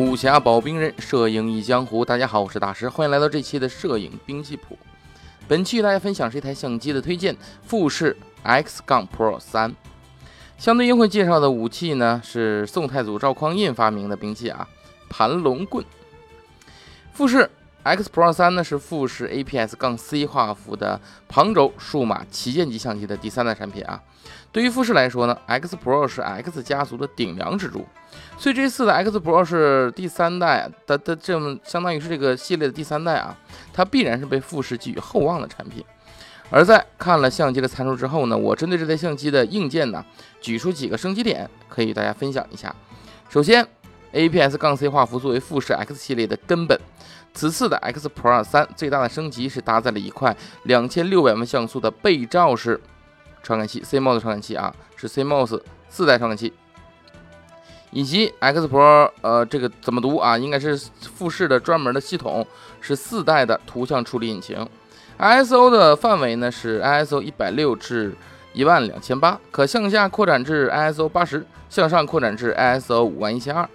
武侠保兵刃，摄影忆江湖。大家好，我是大师，欢迎来到这期的摄影兵器谱。本期与大家分享是一台相机的推荐，富士 X 杠 Pro 三。相对应会介绍的武器呢，是宋太祖赵匡胤发明的兵器啊，盘龙棍。富士 X Pro 三呢，是富士 APS 杠 C 画幅的旁轴数码旗舰级相机的第三代产品啊。对于富士来说呢，X Pro 是 X 家族的顶梁支柱，所以这次的 X Pro 是第三代的的这么相当于是这个系列的第三代啊，它必然是被富士寄予厚望的产品。而在看了相机的参数之后呢，我针对这台相机的硬件呢，举出几个升级点，可以与大家分享一下。首先 APS 杠 C 画幅作为富士 X 系列的根本，此次的 X Pro 三最大的升级是搭载了一块两千六百万像素的背照式。传感器 CMOS 传感器啊，是 CMOS 四代传感器，以及 X Pro 呃，这个怎么读啊？应该是富士的专门的系统，是四代的图像处理引擎。ISO 的范围呢是 ISO 一百六至一万两千八，可向下扩展至 ISO 八十，向上扩展至 ISO 五万一千二。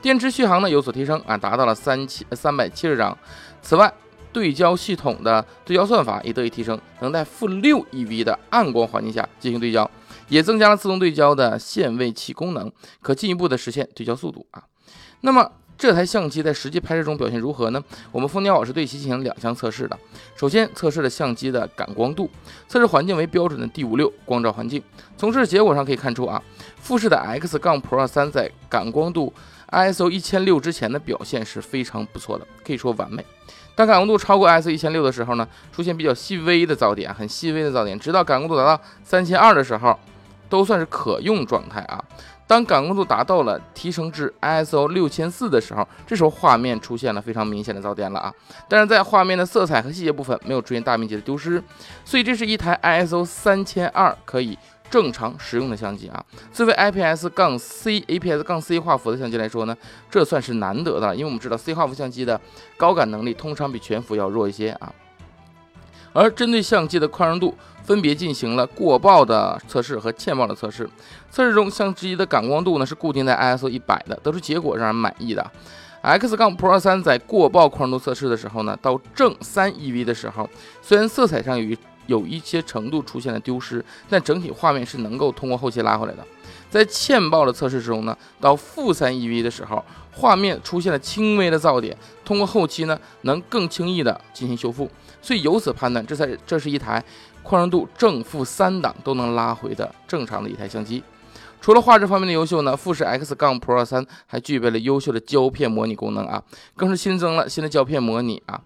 电池续航呢有所提升啊，达到了三七三百七十张。此外，对焦系统的对焦算法也得以提升，能在负六 eV 的暗光环境下进行对焦，也增加了自动对焦的限位器功能，可进一步的实现对焦速度啊。那么这台相机在实际拍摄中表现如何呢？我们蜂鸟老师对其进行两项测试的。首先测试了相机的感光度，测试环境为标准的 D 五六光照环境。从测试结果上可以看出啊，富士的 X 杠 Pro 三在感光度 ISO 一千六之前的表现是非常不错的，可以说完美。当感光度超过 ISO 一千六的时候呢，出现比较细微的噪点，很细微的噪点，直到感光度达到三千二的时候，都算是可用状态啊。当感光度达到了提升至 ISO 六千四的时候，这时候画面出现了非常明显的噪点了啊。但是在画面的色彩和细节部分没有出现大面积的丢失，所以这是一台 ISO 三千二可以。正常使用的相机啊，作为 IPS 杠 C APS 杠 C 画幅的相机来说呢，这算是难得的，因为我们知道 C 画幅相机的高感能力通常比全幅要弱一些啊。而针对相机的宽容度，分别进行了过曝的测试和欠曝的测试。测试中，相机的感光度呢是固定在 ISO 一百的，得出结果让人满意的。X 杠 Pro 三在过曝宽容度测试的时候呢，到正三 EV 的时候，虽然色彩上有有一些程度出现了丢失，但整体画面是能够通过后期拉回来的。在欠曝的测试之中呢，到负三 EV 的时候，画面出现了轻微的噪点，通过后期呢能更轻易的进行修复。所以由此判断，这才这是一台宽容度正负三档都能拉回的正常的一台相机。除了画质方面的优秀呢，富士 X 杠 Pro 三还具备了优秀的胶片模拟功能啊，更是新增了新的胶片模拟啊，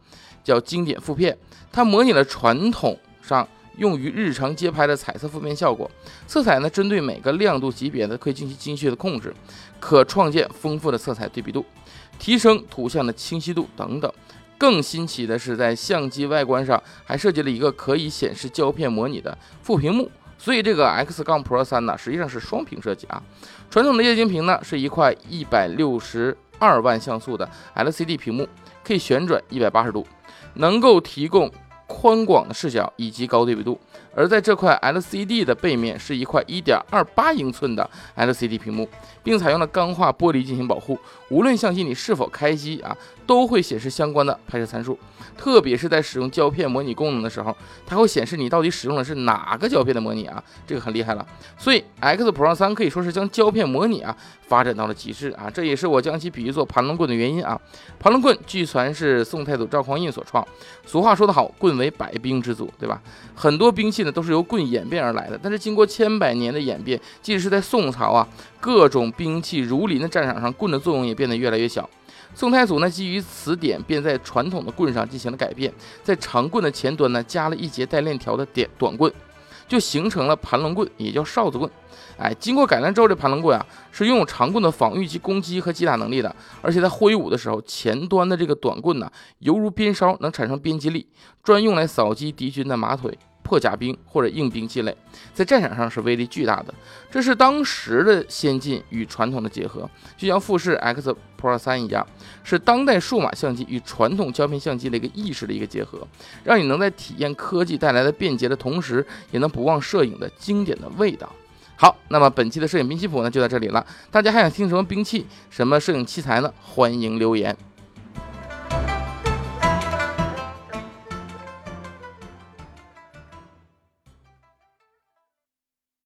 叫经典负片，它模拟了传统。上用于日常街拍的彩色负片效果，色彩呢针对每个亮度级别的可以进行精确的控制，可创建丰富的色彩对比度，提升图像的清晰度等等。更新奇的是，在相机外观上还设计了一个可以显示胶片模拟的副屏幕，所以这个 X 杠 Pro 三呢实际上是双屏设计啊。传统的液晶屏呢是一块一百六十二万像素的 LCD 屏幕，可以旋转一百八十度，能够提供。宽广的视角以及高对比度，而在这块 LCD 的背面是一块1.28英寸的 LCD 屏幕，并采用了钢化玻璃进行保护。无论相机你是否开机啊，都会显示相关的拍摄参数。特别是在使用胶片模拟功能的时候，它会显示你到底使用的是哪个胶片的模拟啊，这个很厉害了。所以 X Pro 三可以说是将胶片模拟啊发展到了极致啊，这也是我将其比喻作盘龙棍的原因啊。盘龙棍据传是宋太祖赵匡胤所创，俗话说得好，棍为百兵之祖，对吧？很多兵器呢都是由棍演变而来的，但是经过千百年的演变，即使是在宋朝啊，各种兵器如林的战场上，棍的作用也变得越来越小。宋太祖呢，基于此点，便在传统的棍上进行了改变，在长棍的前端呢，加了一节带链条的点短棍，就形成了盘龙棍，也叫哨子棍。哎，经过改良之后，这盘龙棍啊，是拥有长棍的防御及攻击和击打能力的，而且在挥舞的时候，前端的这个短棍呢，犹如鞭梢，能产生鞭击力，专用来扫击敌军的马腿。破甲兵或者硬兵器类，在战场上是威力巨大的。这是当时的先进与传统的结合，就像富士 X Pro 三一样，是当代数码相机与传统胶片相机的一个意识的一个结合，让你能在体验科技带来的便捷的同时，也能不忘摄影的经典的味道。好，那么本期的摄影兵器谱呢就到这里了。大家还想听什么兵器、什么摄影器材呢？欢迎留言。